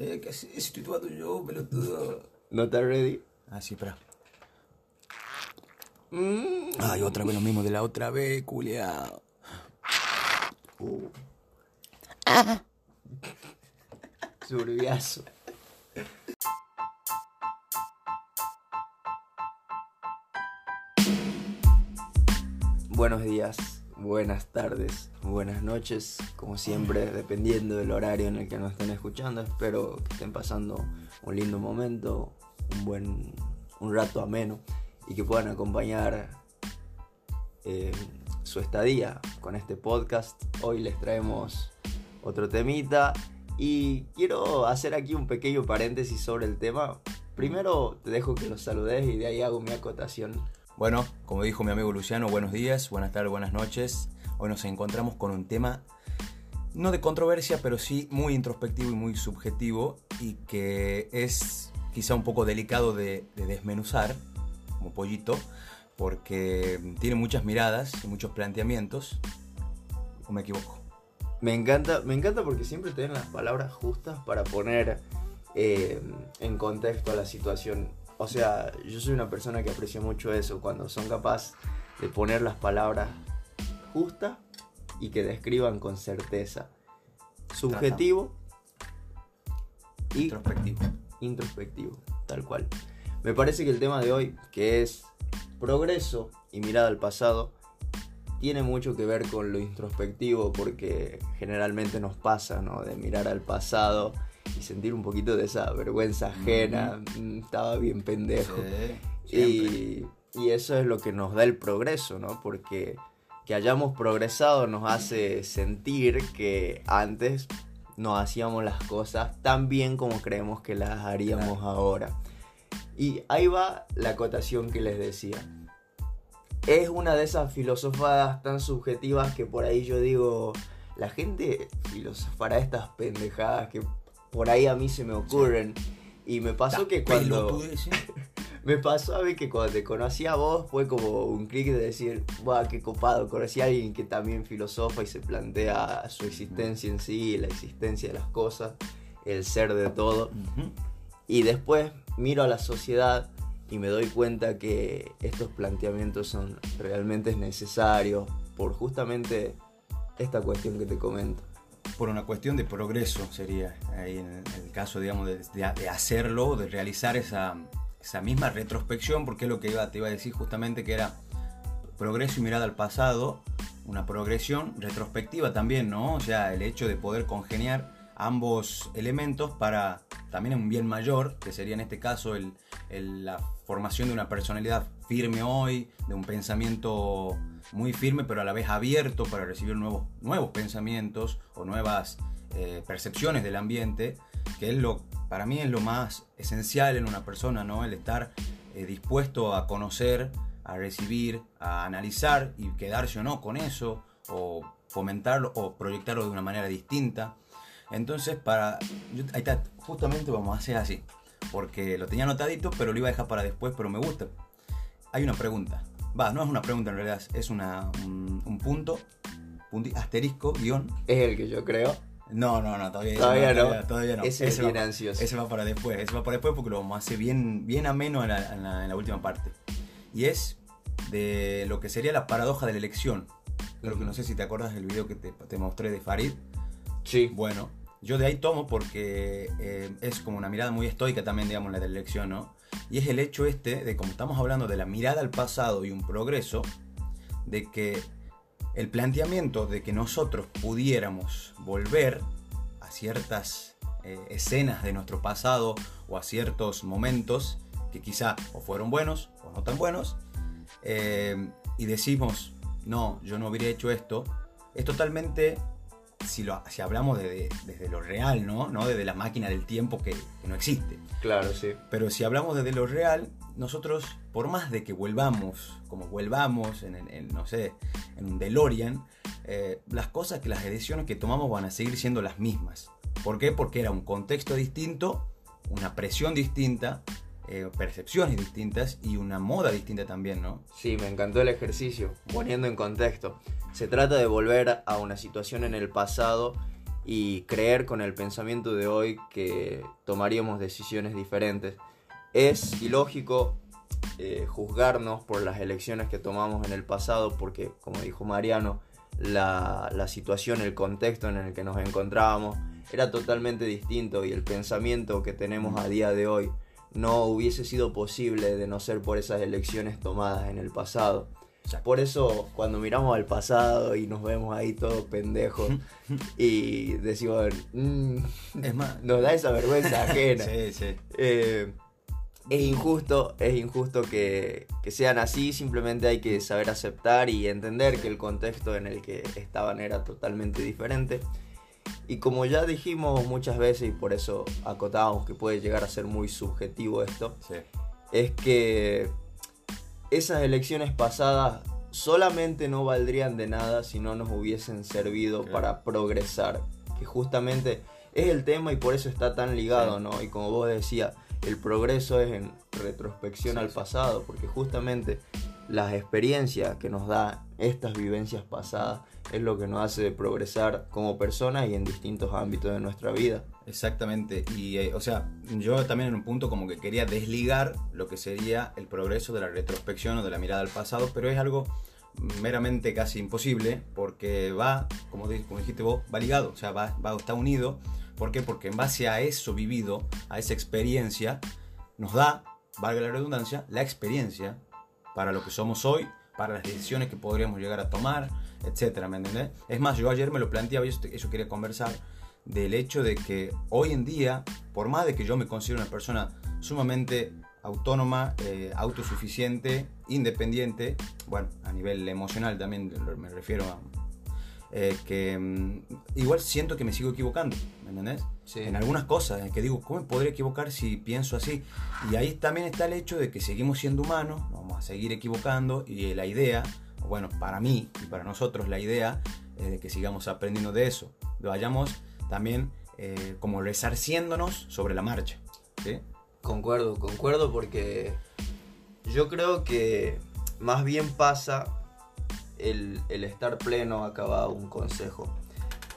Eh, ¿qué haces? Estoy tomando yo, pelotudo. ¿No estás ready? Ah, sí, espera. Ay, otra vez lo mismo de la otra vez, culia. Surbiazo. Buenos días, buenas tardes, buenas noches, como siempre, dependiendo del horario en el que nos estén escuchando. Espero que estén pasando un lindo momento, un buen un rato ameno y que puedan acompañar eh, su estadía con este podcast. Hoy les traemos otro temita y quiero hacer aquí un pequeño paréntesis sobre el tema. Primero te dejo que los saludes y de ahí hago mi acotación. Bueno, como dijo mi amigo Luciano, buenos días, buenas tardes, buenas noches. Hoy nos encontramos con un tema no de controversia, pero sí muy introspectivo y muy subjetivo y que es quizá un poco delicado de, de desmenuzar, como pollito, porque tiene muchas miradas y muchos planteamientos. ¿O me equivoco? Me encanta, me encanta porque siempre tienen las palabras justas para poner eh, en contexto la situación. O sea, yo soy una persona que aprecia mucho eso, cuando son capaces de poner las palabras justas y que describan con certeza. Subjetivo y Introspectivo. introspectivo, tal cual. Me parece que el tema de hoy, que es progreso y mirada al pasado, tiene mucho que ver con lo introspectivo porque generalmente nos pasa, ¿no? De mirar al pasado y sentir un poquito de esa vergüenza ajena, mm, estaba bien pendejo. Sí. Y, y eso es lo que nos da el progreso, ¿no? Porque que hayamos progresado nos hace sentir que antes no hacíamos las cosas tan bien como creemos que las haríamos Claro. ahora. Y ahí va la acotación que les decía. Es una de esas filosofadas tan subjetivas que por ahí yo digo, la gente filosofará estas pendejadas que por ahí a mí se me ocurren. Y me pasó que cuando... Me pasó a mí que cuando te conocí a vos fue como un clic de decir, ¡buah, qué copado! Conocí a alguien que también filosofa y se plantea su existencia en sí, la existencia de las cosas, el ser de todo. Ujú. Y después miro a la sociedad y me doy cuenta que estos planteamientos son realmente necesarios por justamente esta cuestión que te comento. Por una cuestión de progreso sería en el, caso digamos de, hacerlo de realizar esa, esa misma retrospección porque es lo que iba, te iba a decir justamente que era progreso y mirada al pasado una progresión retrospectiva también no o sea el hecho de poder congeniar ambos elementos para también un bien mayor que sería en este caso el- la formación de una personalidad firme hoy de un pensamiento muy firme pero a la vez abierto para recibir nuevos, nuevos pensamientos o nuevas eh, percepciones del ambiente, que es lo, para mí es lo más esencial en una persona, ¿no? El estar eh, dispuesto a conocer, a recibir, a analizar y quedarse o no con eso, o fomentarlo o proyectarlo de una manera distinta. Entonces, para. justamente vamos a hacer así. Porque lo tenía anotadito, pero lo iba a dejar para después, pero me gusta. Hay una pregunta. Va, no es una pregunta en realidad, es una, un, un punto, punti- asterisco, guion. Es el que yo creo. No, no, no, todavía, Todavía no. Todavía, todavía no. Ese es va bien pa- ansioso. Ese va para después, ese va para después porque lo vamos a hacer bien, bien ameno en la, en la- en la última parte. Y es de lo que sería la paradoja de la elección. Creo que no sé si te acuerdas del video que te, te mostré de Farid. Sí. Bueno, yo de ahí tomo porque eh, es como una mirada muy estoica también, digamos, la de la elección, ¿no? Y es el hecho este de, como estamos hablando de la mirada al pasado y un progreso, de que el planteamiento de que nosotros pudiéramos volver a ciertas eh, escenas de nuestro pasado o a ciertos momentos que quizá o fueron buenos o no tan buenos, eh, y decimos, no, yo no hubiera hecho esto, es totalmente, si, lo, si hablamos de- de- desde lo real, ¿no? ¿no? Desde la máquina del tiempo que, que no existe. Claro, sí. Pero si hablamos desde lo real, nosotros, por más de que volvamos, como volvamos en, en- en, no sé, en un DeLorean, eh, las cosas que las decisiones que tomamos van a seguir siendo las mismas. ¿Por qué? Porque era un contexto distinto, una presión distinta, eh, percepciones distintas y una moda distinta también, ¿no? Sí, me encantó el ejercicio, poniendo en contexto. Se trata de volver a una situación en el pasado y creer con el pensamiento de hoy que tomaríamos decisiones diferentes. Es ilógico eh, juzgarnos por las elecciones que tomamos en el pasado porque, como dijo Mariano, la, la situación, el contexto en el que nos encontrábamos era totalmente distinto y el pensamiento que tenemos a día de hoy no hubiese sido posible de no ser por esas elecciones tomadas en el pasado. Por eso cuando miramos al pasado y nos vemos ahí todos pendejos y decimos, mm, es más, nos da esa vergüenza ajena. sí, sí. Eh, es injusto, es injusto que, que, sean así, simplemente hay que saber aceptar y entender que el contexto en el que estaban era totalmente diferente. Y como ya dijimos muchas veces y por eso acotábamos que puede llegar a ser muy subjetivo esto, es que esas elecciones pasadas solamente no valdrían de nada si no nos hubiesen servido para progresar, que justamente es el tema y por eso está tan ligado, ¿no? Y como vos decías, el progreso es en retrospección al pasado, porque justamente las experiencias que nos da estas vivencias pasadas es lo que nos hace progresar como personas y en distintos ámbitos de nuestra vida. Exactamente, y eh, o sea, yo también en un punto como que quería desligar lo que sería el progreso de la retrospección o de la mirada al pasado, pero es algo meramente casi imposible porque va, como, dijiste vos, va ligado, o sea, va, va, está unido. ¿Por qué? Porque en base a eso vivido, a esa experiencia, nos da, valga la redundancia, la experiencia para lo que somos hoy, para las decisiones que podríamos llegar a tomar, etcétera, ¿me entendés? Es más, yo ayer me lo planteaba y eso quería conversar del hecho de que hoy en día, por más de que yo me considero una persona sumamente autónoma, eh, autosuficiente, independiente, bueno, a nivel emocional también me refiero a eh, que mm, igual siento que me sigo equivocando, ¿me entendés? En algunas cosas, que digo, ¿cómo me podría equivocar si pienso así? Y ahí también está el hecho de que seguimos siendo humanos, vamos a seguir equivocando y la idea, bueno, para mí y para nosotros la idea es de que sigamos aprendiendo de eso, lo vayamos también eh, como resarciéndonos sobre la marcha. ¿sí? Concuerdo, concuerdo porque yo creo que más bien pasa el, estar pleno, acaba un consejo.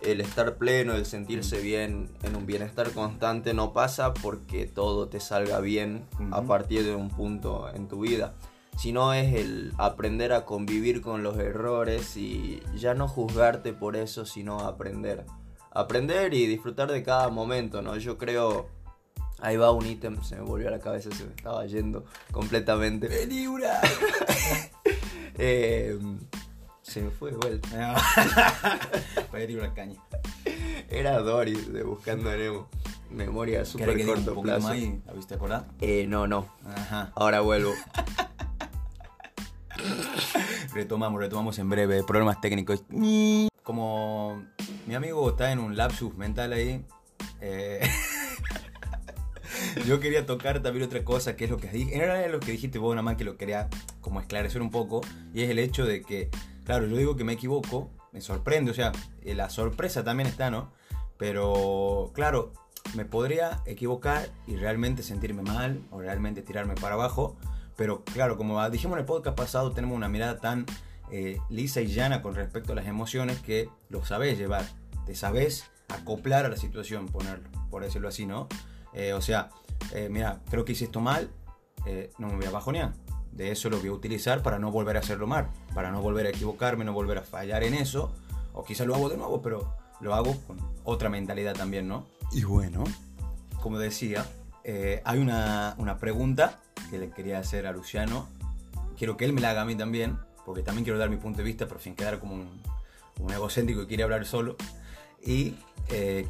El estar pleno, el sentirse bien en un bienestar constante no pasa porque todo te salga bien a partir de un punto en tu vida, sino es el aprender a convivir con los errores y ya no juzgarte por eso, sino aprender. Aprender y disfrutar de cada momento, ¿no? Yo creo Ahí va un ítem, se me volvió a la cabeza, se me estaba yendo completamente. ¡Película! eh, se me fue de vuelta. Película caña. Era Doris de Buscando a Nemo. Memoria súper corto plazo. Ahí? ¿La viste? Eh, no, no. Ajá. Ahora vuelvo. retomamos, retomamos en breve. Problemas técnicos. Como mi amigo está en un lapsus mental ahí. Eh, yo quería tocar también otra cosa, que es lo que dije. Era lo que dijiste vos, nada más que lo quería como esclarecer un poco. Y es el hecho de que, claro, yo digo que me equivoco, me sorprende, o sea, eh, la sorpresa también está, ¿no? Pero, claro, me podría equivocar y realmente sentirme mal o realmente tirarme para abajo. Pero, claro, como dijimos en el podcast pasado, tenemos una mirada tan eh, lisa y llana con respecto a las emociones que lo sabés llevar. Te sabés acoplar a la situación, ponerlo, por decirlo así, ¿no? Eh, o sea, mira, creo que hice esto mal, no me voy a bajonear. De eso lo voy a utilizar para no volver a hacerlo mal, para no volver a equivocarme, no volver a fallar en eso. O quizá lo hago de nuevo, pero lo hago con otra mentalidad también, ¿no? Y bueno, como decía, hay una, pregunta que le quería hacer a Luciano. Quiero que él me la haga a mí también, porque también quiero dar mi punto de vista, pero sin quedar como un, un egocéntrico que quiere hablar solo. Y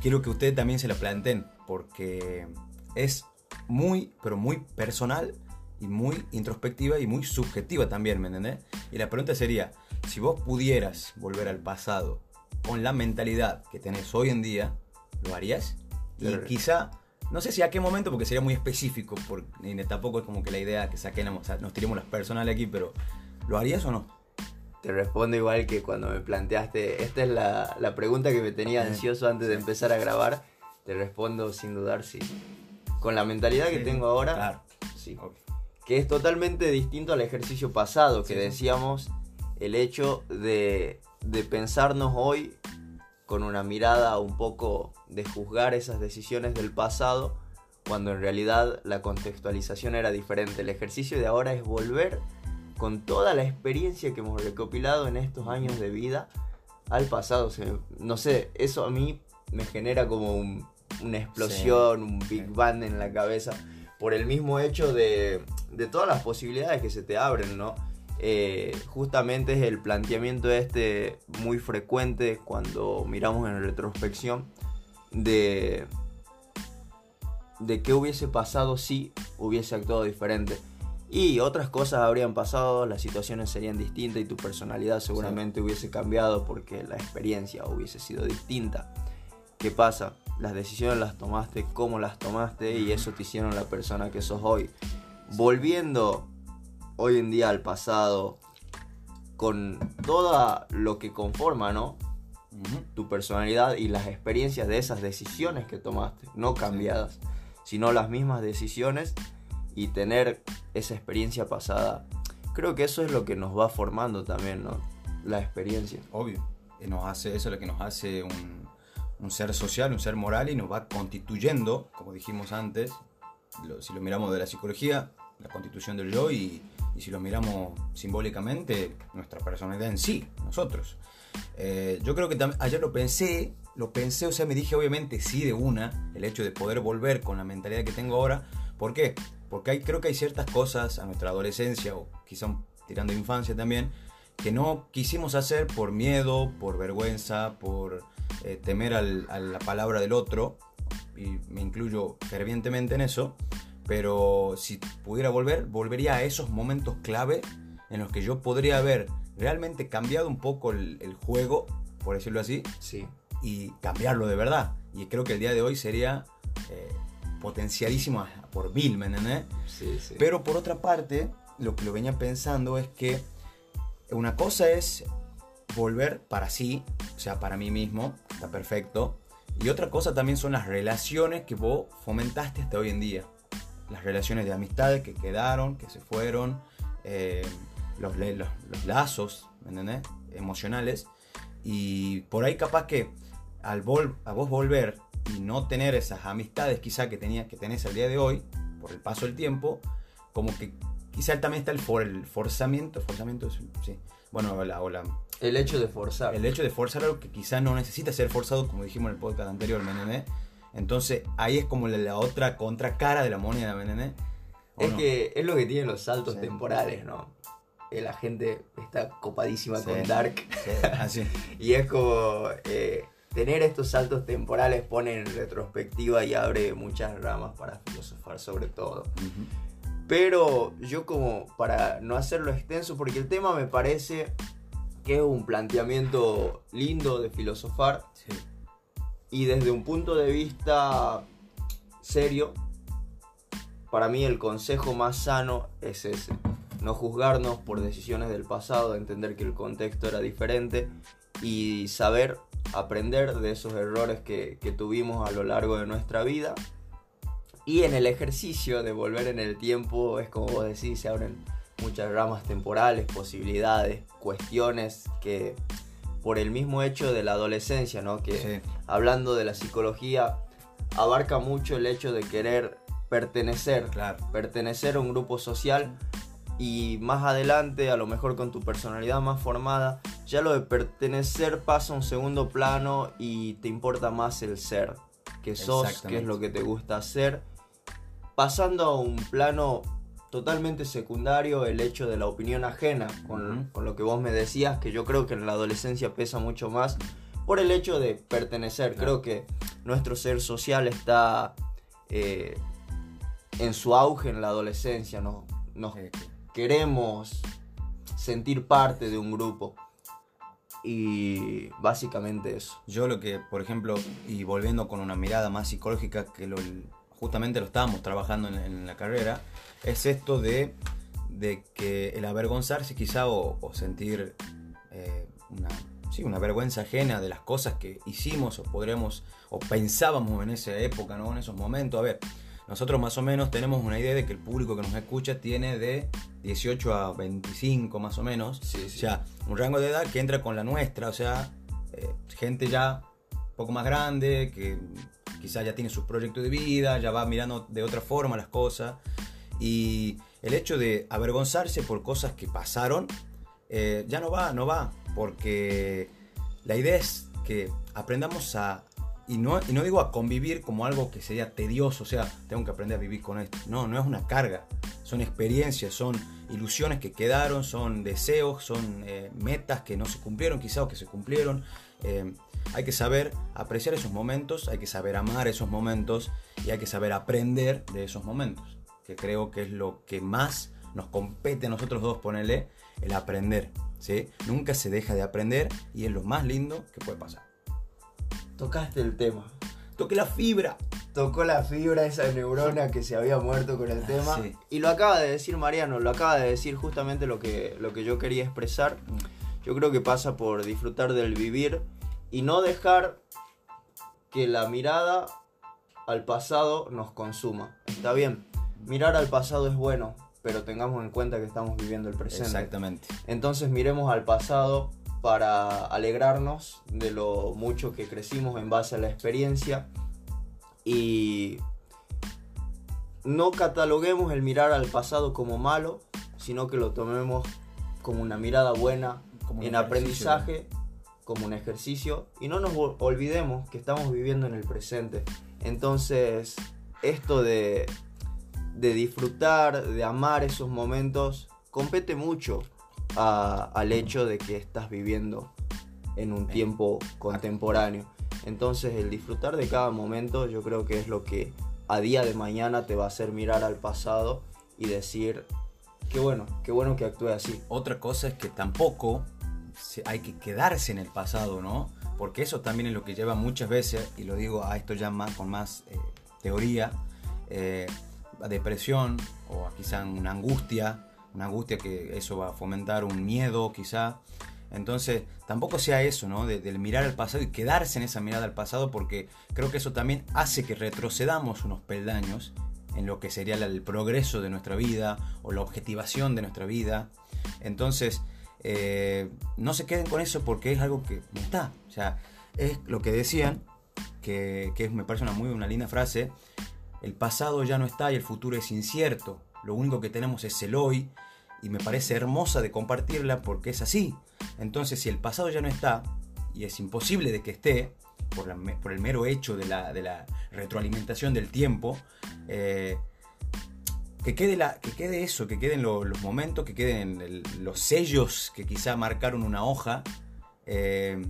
quiero que ustedes también se la planteen porque es muy, pero muy personal y muy introspectiva y muy subjetiva también, ¿me entendés? Y la pregunta sería, si vos pudieras volver al pasado con la mentalidad que tenés hoy en día, ¿lo harías? Y quizá, no sé si a qué momento, porque sería muy específico, porque tampoco es como que la idea que saquemos, nos tiremos las personales aquí, pero ¿lo harías o no? Te respondo igual que cuando me planteaste, esta es la, la pregunta que me tenía ansioso antes de empezar a grabar te respondo sin dudar sí. Con la mentalidad que tengo ahora, sí. Que es totalmente distinto al ejercicio pasado, que decíamos el hecho de, de pensarnos hoy con una mirada un poco de juzgar esas decisiones del pasado, cuando en realidad la contextualización era diferente. El ejercicio de ahora es volver con toda la experiencia que hemos recopilado en estos años de vida al pasado. no sé, eso a mí me genera como una explosión, un Big Bang en la cabeza, por el mismo hecho de, de todas las posibilidades que se te abren, ¿no? Eh, justamente es el planteamiento este muy frecuente cuando miramos en retrospección de, de qué hubiese pasado si hubiese actuado diferente. Y otras cosas habrían pasado, las situaciones serían distintas y tu personalidad seguramente hubiese cambiado porque la experiencia hubiese sido distinta. ¿Qué pasa? Las decisiones las tomaste, cómo las tomaste y eso te hicieron la persona que sos hoy. Volviendo hoy en día al pasado, con todo lo que conforma, ¿no? Tu personalidad y las experiencias de esas decisiones que tomaste, no cambiadas, sino las mismas decisiones y tener esa experiencia pasada. Creo que eso es lo que nos va formando también, ¿no? La experiencia. Obvio. Nos hace, eso es lo que nos hace un, un ser social, un ser moral y nos va constituyendo, como dijimos antes, si lo miramos de la psicología, la constitución del yo y, y si lo miramos simbólicamente, nuestra personalidad en sí, nosotros. Eh, yo creo que ayer lo pensé, lo pensé, o sea, me dije obviamente sí de una, el hecho de poder volver con la mentalidad que tengo ahora. ¿Por qué? Porque hay, creo que hay ciertas cosas a nuestra adolescencia o quizá tirando infancia también, que no quisimos hacer por miedo, por vergüenza, por eh, temer a la palabra del otro, y me incluyo fervientemente en eso, pero si pudiera volver, volvería a esos momentos clave en los que yo podría haber realmente cambiado un poco el, juego, por decirlo así, sí. y cambiarlo de verdad. Y creo que el día de hoy sería eh, potencialísimo por mil, ¿me entendés? Sí, sí. Pero por otra parte, lo que lo venía pensando es que una cosa es volver para sí, o sea, para mí mismo, está perfecto. Y otra cosa también son las relaciones que vos fomentaste hasta hoy en día las relaciones de amistades que quedaron, que se fueron, eh, los, los, lazos emocionales. Y por ahí capaz que al vol a vos volver y no tener esas amistades quizá que, tenía, que tenés al día de hoy, por el paso del tiempo, como que quizá también está el, for el forzamiento, forzamiento, sí, bueno, hola, hola. El hecho de forzar. El hecho de forzar algo que quizá no necesita ser forzado, como dijimos en el podcast anterior, ¿me entonces ahí es como la, otra contracara de la moneda, ¿me entendés? Es que es lo que tienen los saltos temporales, ¿no? Eh, la gente está copadísima con Dark. así. y es como eh, tener estos saltos temporales pone en retrospectiva y abre muchas ramas para filosofar sobre todo. Pero yo como para no hacerlo extenso, porque el tema me parece que es un planteamiento lindo de filosofar. Sí y desde un punto de vista serio, para mí el consejo más sano es ese. No juzgarnos por decisiones del pasado, entender que el contexto era diferente y saber aprender de esos errores que, tuvimos a lo largo de nuestra vida. Y en el ejercicio de volver en el tiempo, es como vos decís, se abren muchas ramas temporales, posibilidades, cuestiones que por el mismo hecho de la adolescencia, ¿no? Que hablando de la psicología, abarca mucho el hecho de querer pertenecer, pertenecer a un grupo social y más adelante, a lo mejor con tu personalidad más formada, ya lo de pertenecer pasa a un segundo plano y te importa más el ser, que sos, que es lo que te gusta hacer, pasando a un plano totalmente secundario el hecho de la opinión ajena, con, lo que vos me decías, que yo creo que en la adolescencia pesa mucho más por el hecho de pertenecer. Creo que nuestro ser social está eh, en su auge en la adolescencia, ¿no? Nos queremos sentir parte de un grupo. Y básicamente eso. Yo lo que, por ejemplo, y volviendo con una mirada más psicológica, que lo, justamente lo estábamos trabajando en la carrera, es esto de, de que el avergonzarse quizá o, sentir eh, una, sí, una vergüenza ajena de las cosas que hicimos o podremos o pensábamos en esa época, ¿no? en esos momentos. A ver, nosotros más o menos tenemos una idea de que el público que nos escucha tiene de 18 a 25 más o menos. Sí, O sea, un rango de edad que entra con la nuestra, o sea, eh, gente ya un poco más grande, que quizás ya tiene sus proyectos de vida, ya va mirando de otra forma las cosas. Y el hecho de avergonzarse por cosas que pasaron, eh, ya no va, no va, porque la idea es que aprendamos a, y no, y no digo a convivir como algo que sería tedioso, o sea, tengo que aprender a vivir con esto. No, no es una carga, son experiencias, son ilusiones que quedaron, son deseos, son eh, metas que no se cumplieron quizás o que se cumplieron. Eh, hay que saber apreciar esos momentos, hay que saber amar esos momentos y hay que saber aprender de esos momentos, que creo que es lo que más nos compete a nosotros dos ponerle el aprender. ¿sí? Nunca se deja de aprender y es lo más lindo que puede pasar. Tocaste el tema. Toque la fibra. Tocó la fibra esa neurona que se había muerto con el tema. Sí. Y lo acaba de decir Mariano, lo acaba de decir justamente lo que, lo que yo quería expresar. Yo creo que pasa por disfrutar del vivir y no dejar que la mirada al pasado nos consuma. Está bien, mirar al pasado es bueno, pero tengamos en cuenta que estamos viviendo el presente. Exactamente. Entonces miremos al pasado para alegrarnos de lo mucho que crecimos en base a la experiencia y no cataloguemos el mirar al pasado como malo, sino que lo tomemos como una mirada buena, Como un en ejercicio, aprendizaje, como un ejercicio y no nos ol- olvidemos que estamos viviendo en el presente. Entonces, esto de, de disfrutar, de amar esos momentos, compete mucho al hecho de que estás viviendo en un tiempo contemporáneo. Entonces, el disfrutar de cada momento yo creo que es lo que a día de mañana te va a hacer mirar al pasado y decir, qué bueno, qué bueno que actúe así. Otra cosa es que tampoco hay que quedarse en el pasado, ¿no? Porque eso también es lo que lleva muchas veces, y lo digo a esto ya más, con más eh, teoría, eh, a depresión o a quizá una angustia, una angustia que eso va a fomentar un miedo quizá. Entonces, tampoco sea eso, ¿no? De, del mirar al pasado y quedarse en esa mirada al pasado, porque creo que eso también hace que retrocedamos unos peldaños en lo que sería el progreso de nuestra vida o la objetivación de nuestra vida. Entonces, eh, no se queden con eso porque es algo que está. O sea, es lo que decían, que, que me parece una muy una linda frase, el pasado ya no está y el futuro es incierto. Lo único que tenemos es el hoy y me parece hermosa de compartirla porque es así. Entonces, si el pasado ya no está y es imposible de que esté, por, la por el mero hecho de la, de la retroalimentación del tiempo, eh, que quede, que quede eso, que queden lo- los momentos, que queden los sellos que quizá marcaron una hoja. eh,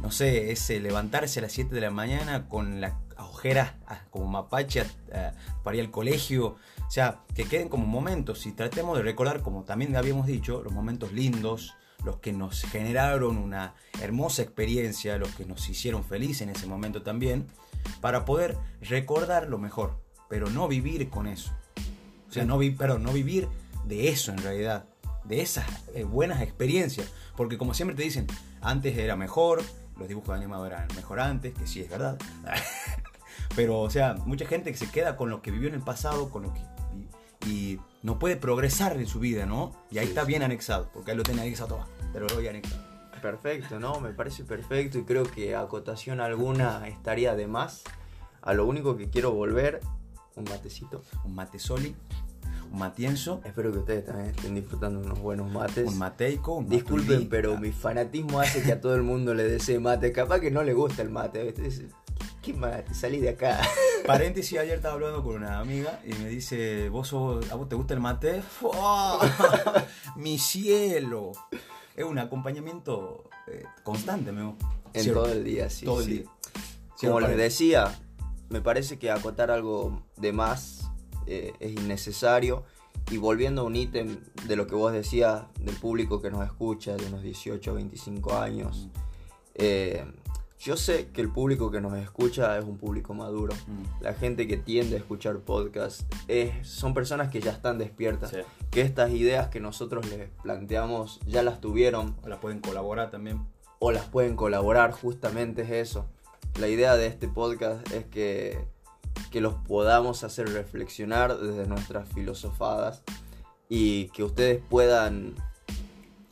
no sé, ese levantarse a las 7 de la mañana con las ojeras ah, como mapache ah, para ir al colegio. O sea, que queden como momentos y tratemos de recordar, como también habíamos dicho, los momentos lindos, los que nos generaron una hermosa experiencia, los que nos hicieron felices en ese momento también, para poder recordar lo mejor, pero no vivir con eso. Sea, no, vi- perdón, no vivir de eso en realidad, de esas eh, buenas experiencias. Porque como siempre te dicen, antes era mejor, los dibujos animados eran mejor antes, que sí es verdad. Pero, o sea, mucha gente que se queda con lo que vivió en el pasado, con lo que y, y no puede progresar en su vida, ¿no? Y ahí Sí, está sí. bien anexado, porque ahí lo tiene anexado todo, te lo doy anexado. Perfecto, ¿no? Me parece perfecto y creo que acotación alguna estaría de más. A lo único que quiero volver, un matecito. Un mate soli, un matienzo, Espero que ustedes también estén disfrutando unos buenos mates. un mateico, un Disculpen, pero mi fanatismo hace que a todo el mundo le desee mate. Capaz que no le gusta el mate. ¿Qué mate? Salí de acá. Paréntesis, ayer estaba hablando con una amiga y me dice, ¿vos, sos- ¿a vos te gusta el mate? ¡Mi cielo! Es un acompañamiento eh, constante, me En Cierto. todo el día, sí. todo el día. Como Cierto, les decía, me parece que acotar algo de más eh, es innecesario. Y volviendo a un ítem de lo que vos decías del público que nos escucha, de unos 18 o 25 años, eh, yo sé que el público que nos escucha es un público maduro. Mm, La gente que tiende a escuchar podcast es, son personas que ya están despiertas, sí. que estas ideas que nosotros les planteamos ya las tuvieron O la pueden colaborar también. o las pueden colaborar, justamente es eso. La idea de este podcast es que, que los podamos hacer reflexionar desde nuestras filosofadas y que ustedes puedan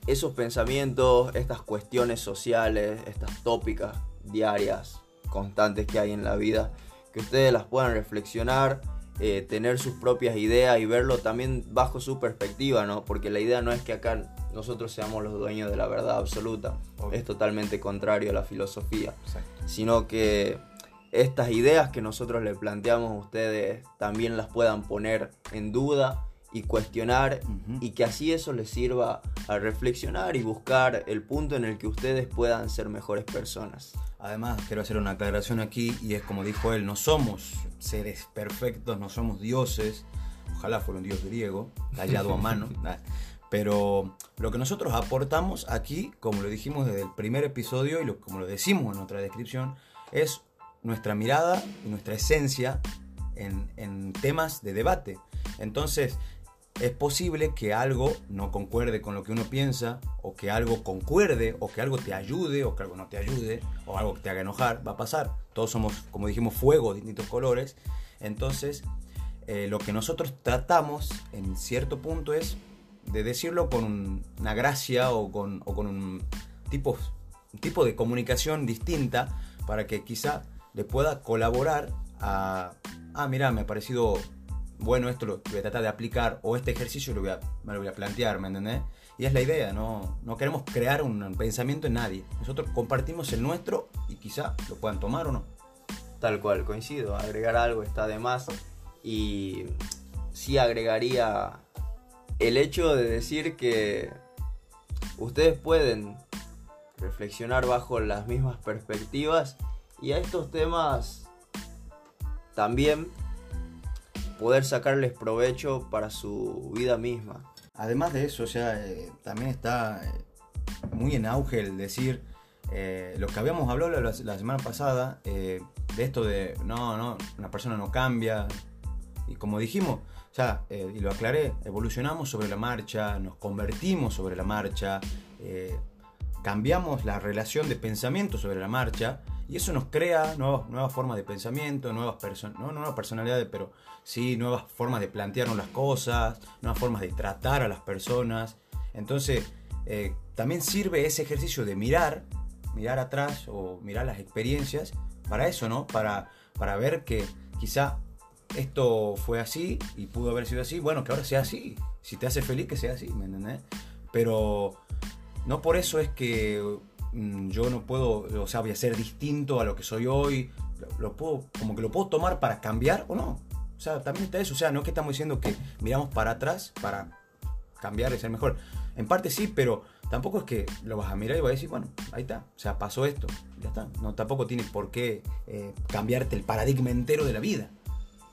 esos pensamientos, estas cuestiones sociales, estas tópicas diarias, constantes que hay en la vida, que ustedes las puedan reflexionar, eh, tener sus propias ideas y verlo también bajo su perspectiva, ¿no? Porque la idea no es que acá nosotros seamos los dueños de la verdad absoluta, es totalmente contrario a la filosofía, sino que estas ideas que nosotros le planteamos a ustedes también las puedan poner en duda y cuestionar y que así eso les sirva a reflexionar y buscar el punto en el que ustedes puedan ser mejores personas. Además, quiero hacer una aclaración aquí y es como dijo él, no somos seres perfectos, no somos dioses, ojalá fuera un dios griego, tallado a mano, pero lo que nosotros aportamos aquí, como lo dijimos desde el primer episodio y como lo decimos en nuestra descripción, es nuestra mirada y nuestra esencia en, en temas de debate. Entonces, es posible que algo no concuerde con lo que uno piensa, o que algo concuerde, o que algo te ayude, o que algo no te ayude, o algo que te haga enojar, va a pasar. Todos somos, como dijimos, fuego, distintos colores. Entonces, eh, lo que nosotros tratamos en cierto punto es de decirlo con una gracia o con, un, tipo, un tipo de comunicación distinta para que quizá le pueda colaborar a, ah, mira, me ha parecido bueno, esto lo voy a tratar de aplicar, o este ejercicio lo voy a, me lo voy a plantear, ¿me entendés? Y es la idea, no, no queremos crear un pensamiento en nadie. Nosotros compartimos el nuestro y quizá lo puedan tomar o no. Tal cual, coincido. Agregar algo está de más. Y sí agregaría el hecho de decir que ustedes pueden reflexionar bajo las mismas perspectivas y a estos temas también poder sacarles provecho para su vida misma. Además de eso, o eh, también está eh, muy en auge el decir eh, lo que habíamos hablado la, semana pasada, de esto de no, no, una persona no cambia. Y como dijimos, ya, y lo aclaré, evolucionamos sobre la marcha, nos convertimos sobre la marcha, cambiamos la relación de pensamiento sobre la marcha y eso nos crea nuevas, formas de pensamiento, nuevas, no, nuevas personalidades, pero sí nuevas formas de plantearnos las cosas, nuevas formas de tratar a las personas. Entonces, eh, también sirve ese ejercicio de mirar, mirar atrás o mirar las experiencias para eso, ¿no? Para, para ver que quizá esto fue así y pudo haber sido así, bueno, que ahora sea así. Si te hace feliz, que sea así, ¿me entendés? Pero no por eso es que yo no puedo, o sea, voy a ser distinto a lo que soy hoy. Lo, puedo, como que lo puedo tomar para cambiar o no. O sea, también está eso. O sea, no es que estamos diciendo que miramos para atrás para cambiar y ser mejor. En parte sí, pero tampoco es que lo vas a mirar y vas a decir, bueno, ahí está. O sea, pasó esto. Ya está. No, tampoco tiene por qué eh, cambiarte el paradigma entero de la vida.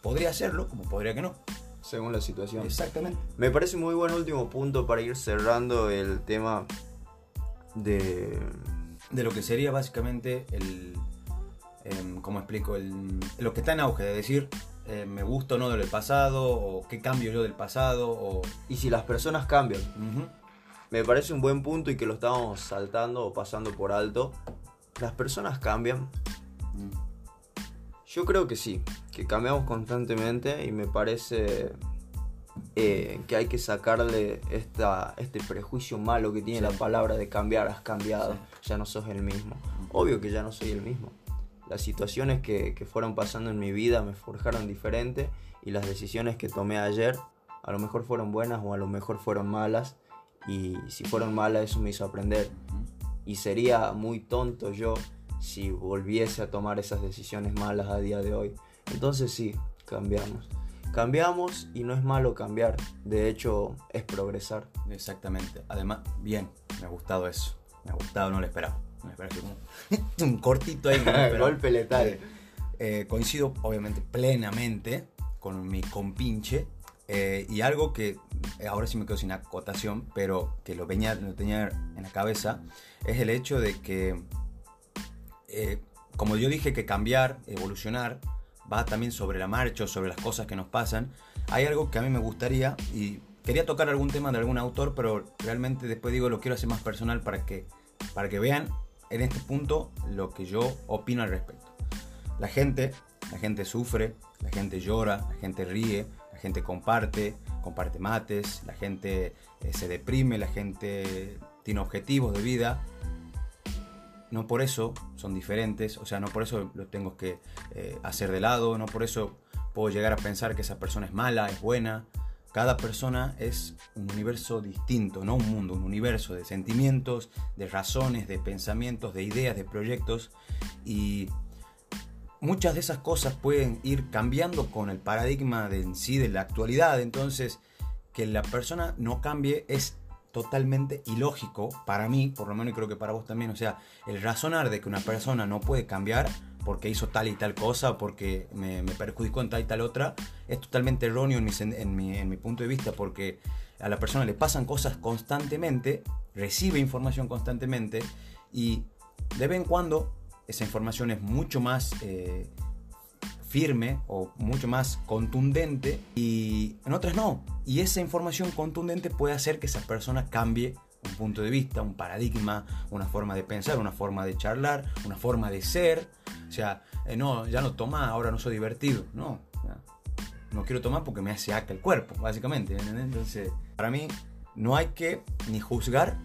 Podría hacerlo, como podría que no según la situación. Exactamente. Me parece muy buen último punto para ir cerrando el tema de, de lo que sería básicamente el, em, ¿cómo explico? El, lo que está en auge, de decir, eh, me gusta o no del pasado, o qué cambio yo del pasado, o... Y si las personas cambian. Me parece un buen punto y que lo estamos saltando o pasando por alto. ¿Las personas cambian? Mm. Yo creo que sí, que cambiamos constantemente y me parece eh, que hay que sacarle esta, este prejuicio malo que tiene la palabra de cambiar, has cambiado, ya no sos el mismo. Obvio que ya no soy el mismo. Las situaciones que, que fueron pasando en mi vida me forjaron diferente y las decisiones que tomé ayer a lo mejor fueron buenas o a lo mejor fueron malas y si fueron malas eso me hizo aprender. Y sería muy tonto yo si volviese a tomar esas decisiones malas a día de hoy. Entonces sí, cambiamos cambiamos y no es malo cambiar. De hecho, es progresar. Exactamente. Además, bien, me ha gustado eso. Me ha gustado, no lo esperaba. Me esperaba un, cortito ahí. Golpe letal. Eh, eh, coincido, obviamente, plenamente con mi compinche. Eh, y algo que ahora sí me quedo sin acotación, pero que lo, venía, lo tenía en la cabeza, es el hecho de que, como yo dije que cambiar, evolucionar, va también sobre la marcha o sobre las cosas que nos pasan, hay algo que a mí me gustaría y quería tocar algún tema de algún autor, pero realmente después digo lo quiero hacer más personal para que, para que vean en este punto lo que yo opino al respecto. La gente, la gente sufre, la gente llora, la gente ríe, la gente comparte, comparte mates, la gente eh, se deprime, la gente tiene objetivos de vida. No por eso son diferentes, o sea, no por eso lo tengo que eh, hacer de lado, no por eso puedo llegar a pensar que esa persona es mala, es buena. Cada persona es un universo distinto, no un mundo, un universo de sentimientos, de razones, de pensamientos, de ideas, de proyectos. Y muchas de esas cosas pueden ir cambiando con el paradigma de en sí de la actualidad. Entonces, que la persona no cambie es totalmente ilógico para mí, por lo menos y creo que para vos también. O sea, el razonar de que una persona no puede cambiar porque hizo tal y tal cosa, porque me, perjudicó en tal y tal otra, es totalmente erróneo en mi, en, mi, en mi punto de vista, porque a la persona le pasan cosas constantemente, recibe información constantemente y de vez en cuando esa información es mucho más eh, firme o mucho más contundente y en otras no. Y esa información contundente puede hacer que esa persona cambie un punto de vista, un paradigma, una forma de pensar, una forma de charlar, una forma de ser. O sea, eh, no, ya no toma, ahora no soy divertido. No, no quiero tomar porque me hace acá el cuerpo, básicamente. Entonces, para mí no hay que ni juzgar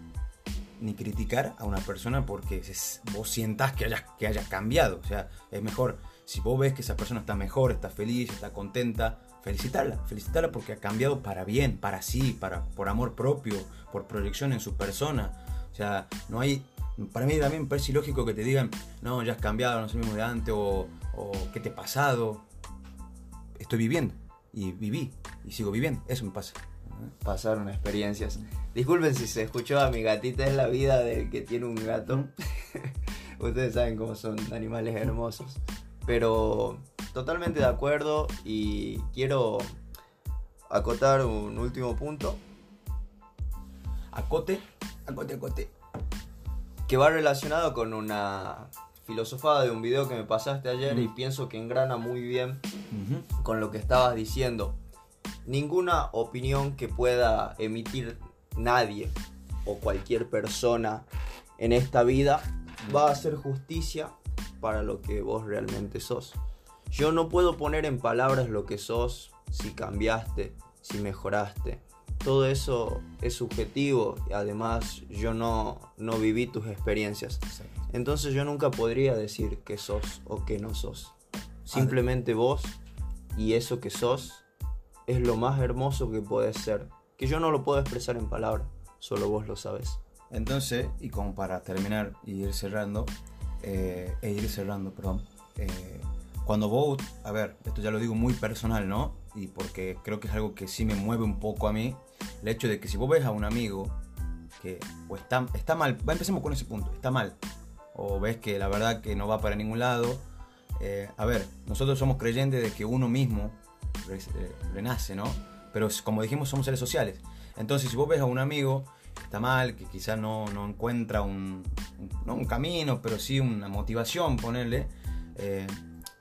ni criticar a una persona porque vos sientas que haya, que haya cambiado. O sea, es mejor si vos ves que esa persona está mejor, está feliz, está contenta, felicitarla, felicitarla porque ha cambiado para bien, para sí, para, por amor propio, por proyección en su persona. O sea, no hay, para mí también me parece ilógico que te digan, no, ya has cambiado, no soy mismo de antes, o, o qué te ha pasado. Estoy viviendo, y viví, y sigo viviendo, eso me pasa. Pasaron experiencias. Disculpen si se escuchó a mi gatita, es la vida del que tiene un gato. Ustedes saben cómo son animales hermosos. Pero totalmente de acuerdo y quiero acotar un último punto. Acote, acote, acote. Que va relacionado con una filosofada de un video que me pasaste ayer y pienso que engrana muy bien con lo que estabas diciendo. Ninguna opinión que pueda emitir nadie o cualquier persona en esta vida va a hacer justicia para lo que vos realmente sos. Yo no puedo poner en palabras lo que sos, si cambiaste, si mejoraste. Todo eso es subjetivo y además yo no, no viví tus experiencias. Entonces yo nunca podría decir que sos o que no sos. Simplemente vos y eso que sos es lo más hermoso que puedes ser. Que yo no lo puedo expresar en palabras, solo vos lo sabes. Entonces, y como para terminar y ir cerrando, eh, e ir cerrando, perdón. Eh, cuando vos, a ver, esto ya lo digo muy personal, ¿no? Y porque creo que es algo que sí me mueve un poco a mí, el hecho de que si vos ves a un amigo que o está, está mal, empecemos con ese punto, está mal, o ves que la verdad que no va para ningún lado, eh, a ver, nosotros somos creyentes de que uno mismo renace, ¿no? Pero como dijimos, somos seres sociales. Entonces, si vos ves a un amigo está mal, que quizás no, encuentra un, no un camino, pero sí una motivación, ponerle. Eh,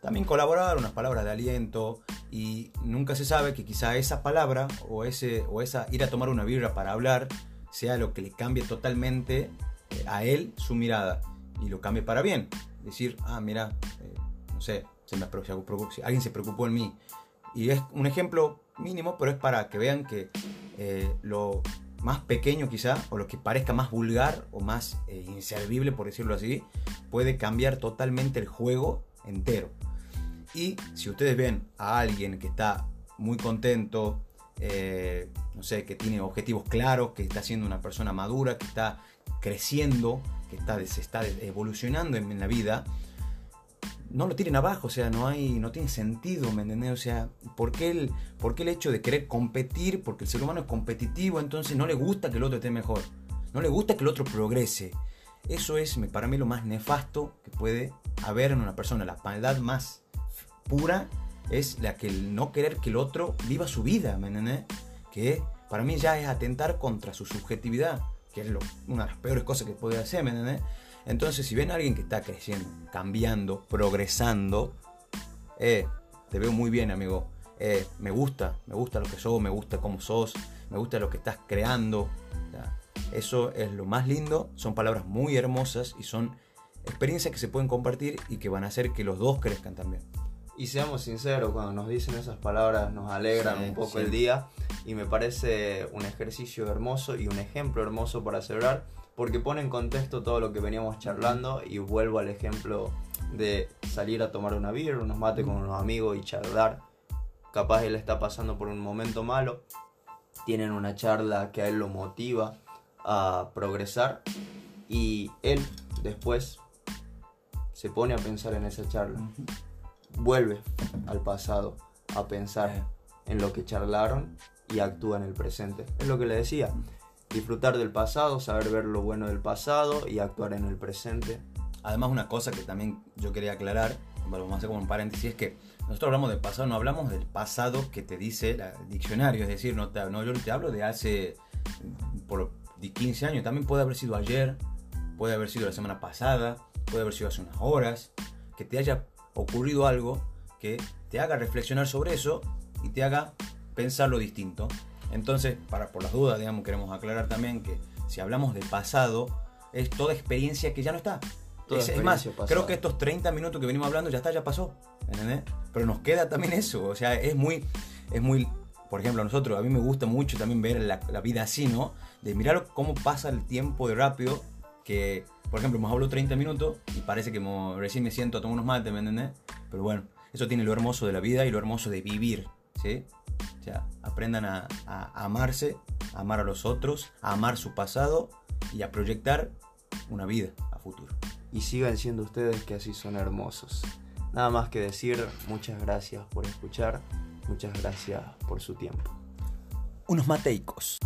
también colaborar, unas palabras de aliento y nunca se sabe que quizá esa palabra o, ese, o esa ir a tomar una birra para hablar sea lo que le cambie totalmente eh, a él su mirada y lo cambie para bien. Decir, ah, mira, eh, no sé, se me, alguien se preocupó en mí. Y es un ejemplo mínimo, pero es para que vean que lo, más pequeño quizá, o lo que parezca más vulgar o más eh, inservible, por decirlo así, puede cambiar totalmente el juego entero. Y si ustedes ven a alguien que está muy contento, eh, no sé, que tiene objetivos claros, que está siendo una persona madura, que está creciendo, que está, se está evolucionando en la vida, no lo tiren abajo, o sea, no hay, no tiene sentido, ¿me entendés? O sea, ¿por qué, el, ¿por el hecho de querer competir? Porque el ser humano es competitivo, entonces no le gusta que el otro esté mejor, no le gusta que el otro progrese. Eso es para mí lo más nefasto que puede haber en una persona. La maldad más pura es la que el no querer que el otro viva su vida, ¿me entendés? Que para mí ya es atentar contra su subjetividad, que es lo, una de las peores cosas que puede hacer, ¿me entendés? Entonces, si ven a alguien que está creciendo, cambiando, progresando, eh, te veo muy bien, amigo. Eh, me gusta, me gusta lo que sos, me gusta cómo sos, me gusta lo que estás creando. Eso es lo más lindo, son palabras muy hermosas y son experiencias que se pueden compartir y que van a hacer que los dos crezcan también. Y seamos sinceros, cuando nos dicen esas palabras nos alegran un poco el día y me parece un ejercicio hermoso y un ejemplo hermoso para celebrar porque pone en contexto todo lo que veníamos charlando y vuelvo al ejemplo de salir a tomar una birra, unos mate con unos amigos y charlar. Capaz él está pasando por un momento malo, tienen una charla que a él lo motiva a progresar y él después se pone a pensar en esa charla. Vuelve al pasado a pensar en lo que charlaron y actúa en el presente. Es lo que le decía. Disfrutar del pasado, saber ver lo bueno del pasado y actuar en el presente. Además, una cosa que también yo quería aclarar, vamos a hacer como un paréntesis, es que nosotros hablamos del pasado, no hablamos del pasado que te dice el diccionario, es decir, no, no yo te hablo de hace por 15 años, también puede haber sido ayer, puede haber sido la semana pasada, puede haber sido hace unas horas, que te haya ocurrido algo que te haga reflexionar sobre eso y te haga pensar lo distinto. Entonces, para por las dudas, digamos, queremos aclarar también que si hablamos del pasado, es toda experiencia que ya no está. Es, más, creo que estos 30 minutos que venimos hablando ya está, ya pasó. ¿entendés? Pero nos queda también eso. O sea, es muy, es muy, por ejemplo, a nosotros, a mí me gusta mucho también ver la, la vida así, ¿no? De mirar cómo pasa el tiempo de rápido, que, por ejemplo, hemos hablado 30 minutos y parece que recién me siento a tomar unos mates, ¿me entendés? Pero bueno, eso tiene lo hermoso de la vida y lo hermoso de vivir, ¿sí? O sea, aprendan a, amarse, a amar a los otros, a amar su pasado y a proyectar una vida a futuro. Y sigan siendo ustedes que así son hermosos. Nada más que decir, muchas gracias por escuchar, muchas gracias por su tiempo. Unos mateicos.